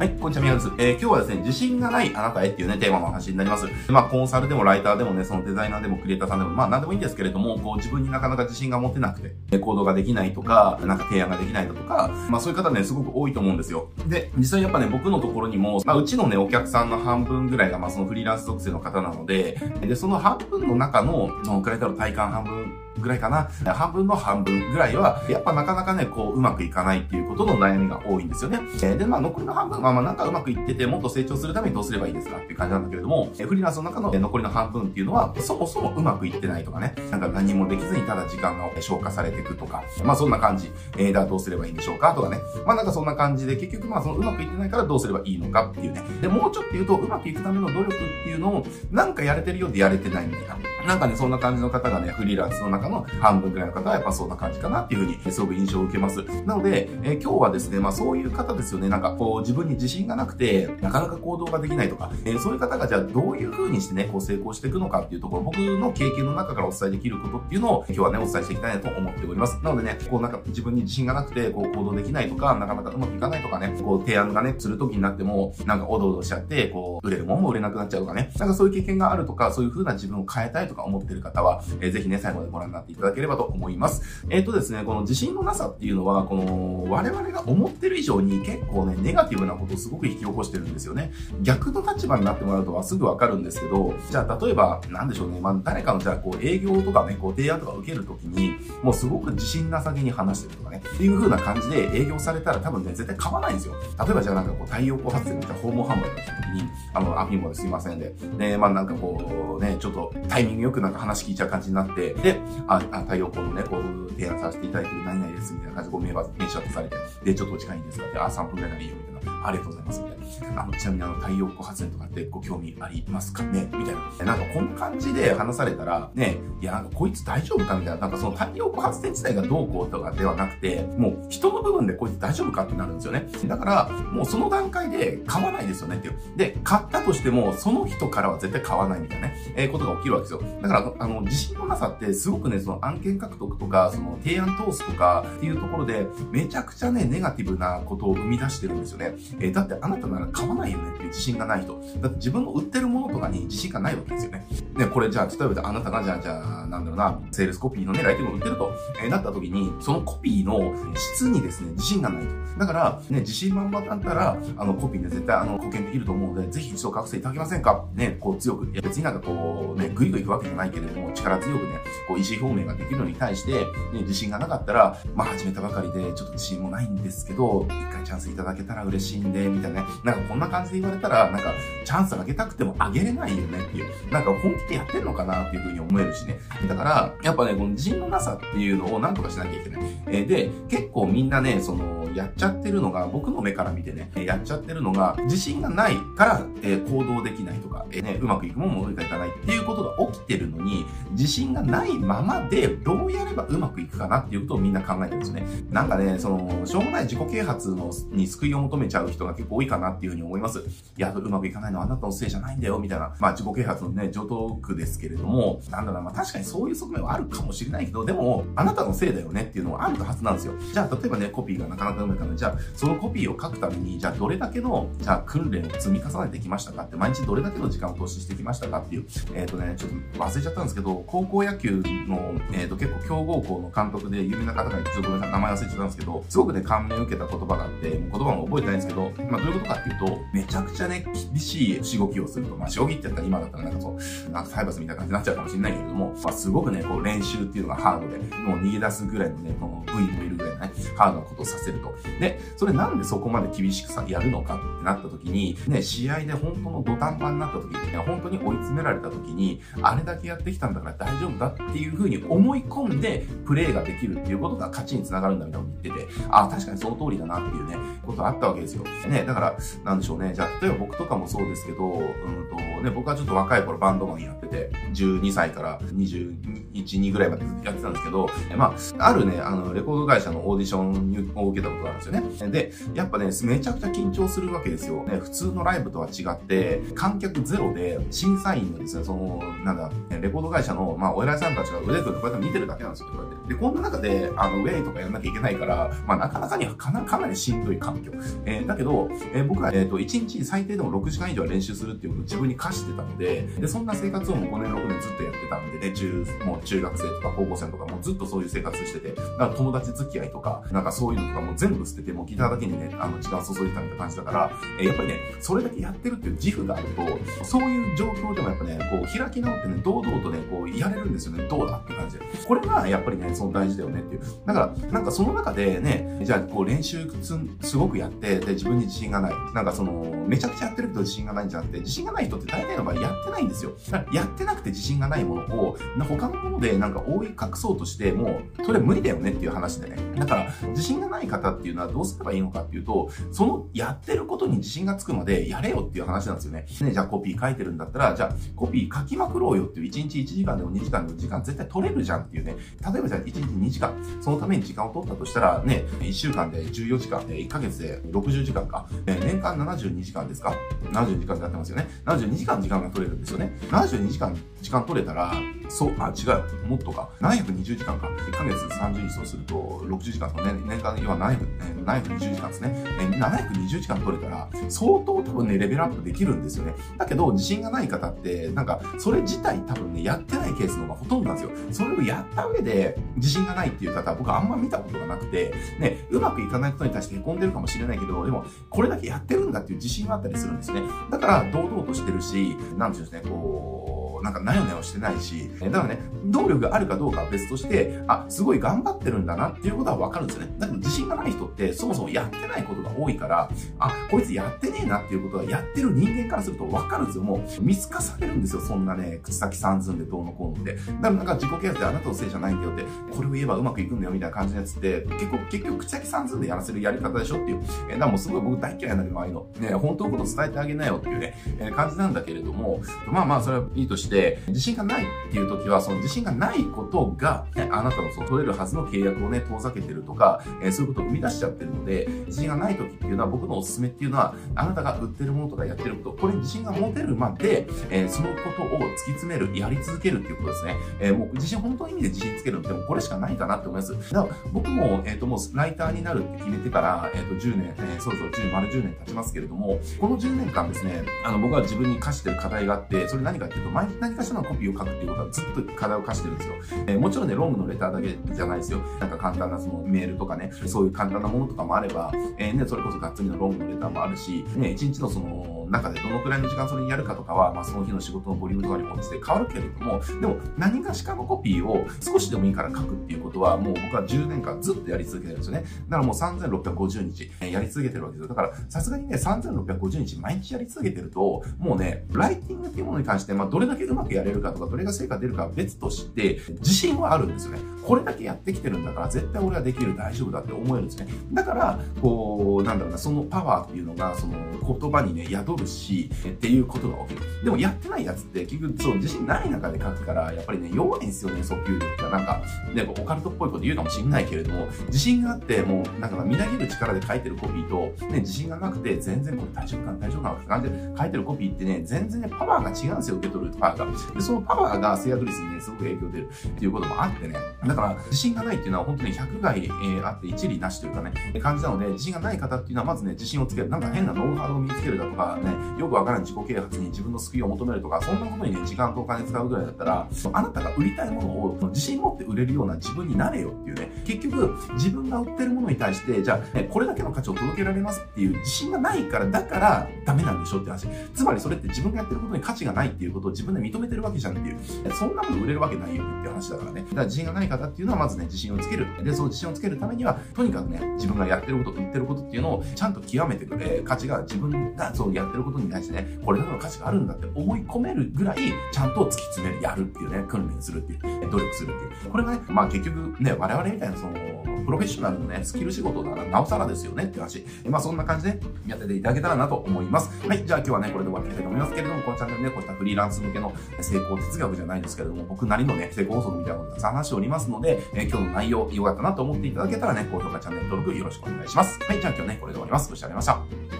はい、こんにちは、宮です。えー、今日はですね、自信がないあなたへっていうね、テーマの話になります。まあ、コンサルでもライターでもね、そのデザイナーでもクリエイターさんでも、まあ、なんでもいいんですけれども、こう、自分になかなか自信が持てなくて、行動ができないとか、なんか提案ができないだとか、まあ、そういう方ね、すごく多いと思うんですよ。で、実際やっぱね、僕のところにも、まあ、うちのね、お客さんの半分ぐらいが、まあ、そのフリーランス属性の方なので、で、その半分の中の、そのクライターの体感半分ぐらいかな。半分の半分ぐらいは、やっぱなかなかね、こう、うまくいかないっていうことの悩みが多いんですよね。えで、まあ、残りの半分は、まあ、なんかうまくいってて、もっと成長するためにどうすればいいですかっていう感じなんだけれども、えフリーランスの中の残りの半分っていうのは、そもそもうまくいってないとかね、なんか何もできずにただ時間が消化されていくとか、まあ、そんな感じ。えー、だどうすればいいんでしょうかとかね。まあ、なんかそんな感じで、結局まあ、そのうまくいってないからどうすればいいのかっていうね。で、もうちょっと言うと、うまくいくための努力っていうのを、なんかやれてるようでやれてないみたいな。なんかね、そんな感じの方がね、フリーランスの中の半分ぐらいの方はやっぱそんな感じかなっていうふうに、すごく印象を受けます。なので、え、今日はですね、まあそういう方ですよね、なんかこう自分に自信がなくて、なかなか行動ができないとか、え、そういう方がじゃあどういうふうにしてね、こう成功していくのかっていうところ、僕の経験の中からお伝えできることっていうのを今日はね、お伝えしていきたいなと思っております。なのでね、こうなんか自分に自信がなくて、こう行動できないとか、なかなかうまくいかないとかね、こう提案がね、する時になっても、なんかおどおどしちゃって、こう、売れるもんも売れなくなっちゃうとかね、なんかそういう経験があるとか、そういう風な自分を変えたいとか思ってる方は、えー、ぜひね、最後までご覧になっていただければと思います。えっ、ー、とですね、この自信のなさっていうのは、この、我々が思ってる以上に結構ね、ネガティブなことをすごく引き起こしてるんですよね。逆の立場になってもらうとはすぐわかるんですけど、じゃあ例えば、なんでしょうね、まあ、誰かのじゃあこう営業とかね、こう提案とか受けるときに、もうすごく自信なさげに話してるとかね、っていう風な感じで営業されたら多分ね、絶対買わないんですよ。例えばじゃあなんかこう太陽光発電みたいな訪問販売が来た時に、あの、アフィンボですいませんで、で、まあなんかこうね、ちょっとタイミングよくなんか話聞いちゃう感じになって、で、あ、あ太陽光のね、こう、提案させていただいてる何々ですみたいな感じでご迷惑編集アップされて、で、ちょっとお時間いいんですか？って、あ、3分ぐらいならいいよみたいな。ありがとうございます、みたいな。あの、ちなみにあの、太陽光発電とかってご興味ありますかね？みたいな。なんかこんな感じで話されたら、ね、いや、なんかこいつ大丈夫か？みたいな。なんかその太陽光発電自体がどうこうとかではなくて、もう人の部分でこいつ大丈夫かってなるんですよね。だから、もうその段階で買わないですよねっていう。で、買ったとしても、その人からは絶対買わないみたいなね、えー、ことが起きるわけですよ。だから、あの、自信のなさってすごくね、その案件獲得とか、その提案通すとかっていうところで、めちゃくちゃね、ネガティブなことを生み出してるんですよね。えー、だってあなたなら買わないよねっていう自信がない人。だって自分の売ってるものとかに自信がないわけですよね。ね、これじゃあ、例えばあなたがじゃあ、じゃあ、なんだろうな、セールスコピーのね、ライティングを売ってると、えー、なった時に、そのコピーの質にですね、自信がないと。だから、ね、自信満々だったら、あの、コピーで絶対、あの、貢献できると思うので、ぜひ一度書かせていただけませんか？ね、こう強く、いや別になんかこう、ね、ぐいぐい行くわけじゃないけれども、力強くね、こう、意思表明ができるのに対して、ね、自信がなかったら、まあ、始めたばかりで、ちょっと自信もないんですけど、一回チャンスいただけたら嬉しいんで、みたいなね、なんかこんな感じで言われたら、なんか、チャンスあげたくてもあげれないよねっていう、なんか本気でやってんのかなっていうふうに思えるしね。だから、やっぱね、この自信のなさっていうのをなんとかしなきゃいけない。えー、で、結構みんなね、その、やっちゃってるのが、僕の目から見てね、やっちゃってるのが、自信がないから、えー、行動できないとか、えー、ね、うまくいくもんもうまくいかないっていうことが起きてるのに、自信がないままで、どうやればうまくいくかなっていうことをみんな考えてるんですね。なんかね、その、しょうもない自己啓発のに救いを求めちゃう人が結構多いかなっていうふうに思います。いや、うまくいかないのはあなたのせいじゃないんだよ、みたいな。まあ、自己啓発のね、上等句ですけれども、なんだろうな、まあ確かにそういう側面はあるかもしれないけど、でも、あなたのせいだよねっていうのはあるはずなんですよ。じゃあ、例えばね、コピーがなかなか読めたので、じゃあ、そのコピーを書くために、じゃあどれだけの、じゃあ訓練を積み重ねてきましたかって、毎日どれだけの時間を投資してきましたかっていう、えっ、ー、とね、ちょっと忘れちゃったんですけど、高校野球の、えっ、ー、と結構強豪校の監督で有名な方が、ちょっとごめんなさい、名前忘れちゃったんですけど、すごくね、感銘を受けた言葉があって、もう言葉も覚えてないですけど、まあどういうことかっていうと、めちゃくちゃね、厳しいしごきをすると、まあ将棋ってやったら今だったらなんかそう、なんかタイバスみたいな感じになっちゃうかもしれないけれども、まあすごくね、こう練習っていうのがハードで、もう逃げ出すぐらいのね、この部位もいるぐらいのね、ハードなことをさせると。で、それなんでそこまで厳しくさ、やるのかってなった時に、ね、試合で本当の土壇場になった時に、ね、本当に追い詰められた時に、あれだけやってきたんだから大丈夫だっていう風に思い込んで、プレーができるっていうことが勝ちにつながるんだみたいなこと言ってて、ああ、確かにその通りだなっていうね、ことあったわけですよ。ね、だから、なんでしょうね。じゃあ、例えば僕とかもそうですけど、うんと、ね、僕はちょっと若い頃バンドマンやってて、12歳から21、2ぐらいまでやってたんですけど、まあ、あるね、あの、レコード会社のオーディションを受けたことがあるんですよね。で、やっぱね、めちゃくちゃ緊張するわけですよ。ね、普通のライブとは違って、観客ゼロで、審査員のですね、その、なんだ、レコード会社の、まあ、お偉いさんたちが腕組んでこうやって見てるだけなんですよ、こうやって。で、こんな中で、あの、ウェイとかやらなきゃいけないから、まあ、なかなかにはかなかなりしんどい環境。えー、だけど、えー、僕は、えっ、と、1日最低でも6時間以上練習するっていうことを自分に課してたので、で、そんな生活をもう5年、6年ずっとやってたんでね、中、もう中学生とか高校生とかもうずっとそういう生活してて、だか友達付き合いとか、なんかそういうのとかも全部捨てて、もうギターだけにね、あの、時間注いでたみたいな感じだから、え、やっぱりね、それだけやってるっていう自負があると、そういう状況でもやっぱね、こう、開き直ってね、堂々とね、こう、やれるんですよね。どうだって感じで。これがやっぱりね、その大事だよねっていう。だから、なんかその中でね、じゃあ、こう、練習すごくやって、で、自分に自信がない。なんかその、めちゃくちゃやってるけど自信がないんじゃなくて、自信がない人って大体の場合やってないんですよ。やってなくて自信がないものを、他のものでなんか覆い隠そうとして、もう、それ無理だよねっていう話でね。だから、自信がない方っていうのはどうすればいいのかっていうと、そのやってることに自信がつくまでやれよっていう話なんですよね。ね、じゃあコピー書いてるんだったら、じゃあコピー書きまくろうよっていう1日1時間でも2時間でも時間絶対取れるじゃんっていうね。例えばじゃあ1日2時間、そのために時間を取ったとしたら、ね、1週間で14時間、1ヶ月で60時間か、年間72時間ですか ?72 時間でやってますよね。72時間時間が取れるんですよね。72時間時間取れたら、そう、あ、違う、もっとか。720時間か。1ヶ月30日そうすると、60時間とか、ね、年間、要は700、720時間ですね。720時間取れたら、相当多分ね、レベルアップできるんですよね。だけど、自信がない方って、なんか、それ自体多分ね、やってないケースの方がほとんどなんですよ。それをやった上で、自信がないっていう方は僕はあんま見たことがなくて、ね、うまくいかないことに対して凹んでるかもしれないけど、でも、これだけやってるんだっていう自信があったりするんですね。だから、堂々としてるし、なんていうんですね、こう、なんかなよなよしてないし、だからね、動力があるかどうかは別として、あ、すごい頑張ってるんだなっていうことはわかるんですよね。だけど自信がない人ってそもそもやってないことが多いから、あ、こいつやってねえなっていうことはやってる人間からするとわかるんですよ。もう見透かされるんですよ。そんなね、口先三寸でどうのこうのって。だからなんか自己啓発であなたのせいじゃないんだよって、これを言えばうまくいくんだよみたいな感じのやつって、結構、結局口先三寸でやらせるやり方でしょっていう。えだからもうすごい僕大嫌いなんだけど、ああいうの。ね、本当のこと伝えてあげなよっていうね、え感じなんだけれども、まあまあそれはいいとして、自信がないっていう時は、その自信がないことが、ね、あなたのそう取れるはずの契約をね、遠ざけてるとか、えー、そういうことを生み出しちゃってるので、自信がない時っていうのは、僕のおすすめっていうのは、あなたが売ってるものとかやってること、これ自信が持てるまで、えー、そのことを突き詰める、やり続けるっていうことですね。えー、もう自信、本当の意味で自信つけるってこれしかないかなって思います。だから僕も、えっ、と、もうライターになるって決めてから、えっ、と、10年、えー、そうそう、10、丸10年経ちますけれども、この10年間ですね、あの、僕は自分に課してる課題があって、それ何かっていうと、毎日何かしらのコピーを書くっていうことはずっと課題を課してるんですよ。えー、もちろんね、ロングのレターだけじゃないですよ。なんか簡単なそのメールとかね、そういう簡単なものとかもあれば、えー、ね、それこそがっつりのロングのレターもあるし、ね、一日のその中でどのくらいの時間それにやるかとかは、まあその日の仕事のボリュームとかに応じて変わるけれども、でも何かしかのコピーを少しでもいいから書くっていうことは、もう僕は10年間ずっとやり続けてるんですよね。だからもう3650日やり続けてるわけですよ。だからさすがにね、3650日毎日やり続けてると、もうね、ライティングっていうものに関して、まあどれだけうまくやれるかとか、どれが成果出るかは別として、自信はあるんですよね。これだけやってきてるんだから、絶対俺はできる、大丈夫だって思えるんですね。だから、こう、なんだろうな、そのパワーっていうのが、その言葉にね、宿るし、っていうことが起きる。でもやってないやつって結局そう自信ない中で書くから、やっぱりね、弱いんですよね、訴求力が。なんか、ね、オカルトっぽいこと言うかもしんないけれども、自信があって、もう、なんかみなぎる力で書いてるコピーと、ね、自信がなくて、全然これ大丈夫かな、大丈夫かなって感じで書いてるコピーってね、全然ね、パワーが違うんですよ、受け取るパワーが。で、そのパワーが制約率にね、すごく影響出るっていうこともあってね。だから、自信がないっていうのは本当に100害、えー、あって一理なしというかね、感じなので、自信がない方っていうのはまずね、自信をつける。なんか変なノウハウを身につけるだとかね、よくわからん自己啓発に自分の救いを求めるとか、そんなことにね、時間とお金使うぐらいだったら、あなたが売りたいものを自信持って売れるような自分になれよっていうね、結局、自分が売ってるものに対して、じゃあ、ね、これだけの価値を届けられますっていう自信がないから、だからダメなんでしょって話。つまりそれって自分がやってることに価値がないっていうことを自分で認めてるわけじゃんっていう。そんなもの売れるわけないよって話だからね。だから自信がない方っていうのはまずね、自信をつける。で、その自信をつけるためには、とにかくね、自分がやってること、売ってることっていうのをちゃんと極めてくれ、価値が自分がそうやってることに対してね、これだけの価値があるんだって思い込めるぐらい、ちゃんと突き詰める、やるっていうね、訓練するっていう、努力するっていう。これがね、まあ結局ね、我々みたいなその、プロフェッショナルのね、スキル仕事ならなおさらですよねっていう話。まあそんな感じでやってていただけたらなと思います。はい、じゃあ今日はね、これで終わっていきたいと思いますけれども、このチャンネルね、こういったフリーランス向けの成功哲学じゃないんですけれども、僕なりのね、成功法則みたいなことをたくさん話しておりますので、えー、今日の内容良かったなと思っていただけたらね、高評価、チャンネル登録よろしくお願いします。はい、じゃあ今日ね、これで終わります。ご視聴ありがとうございました。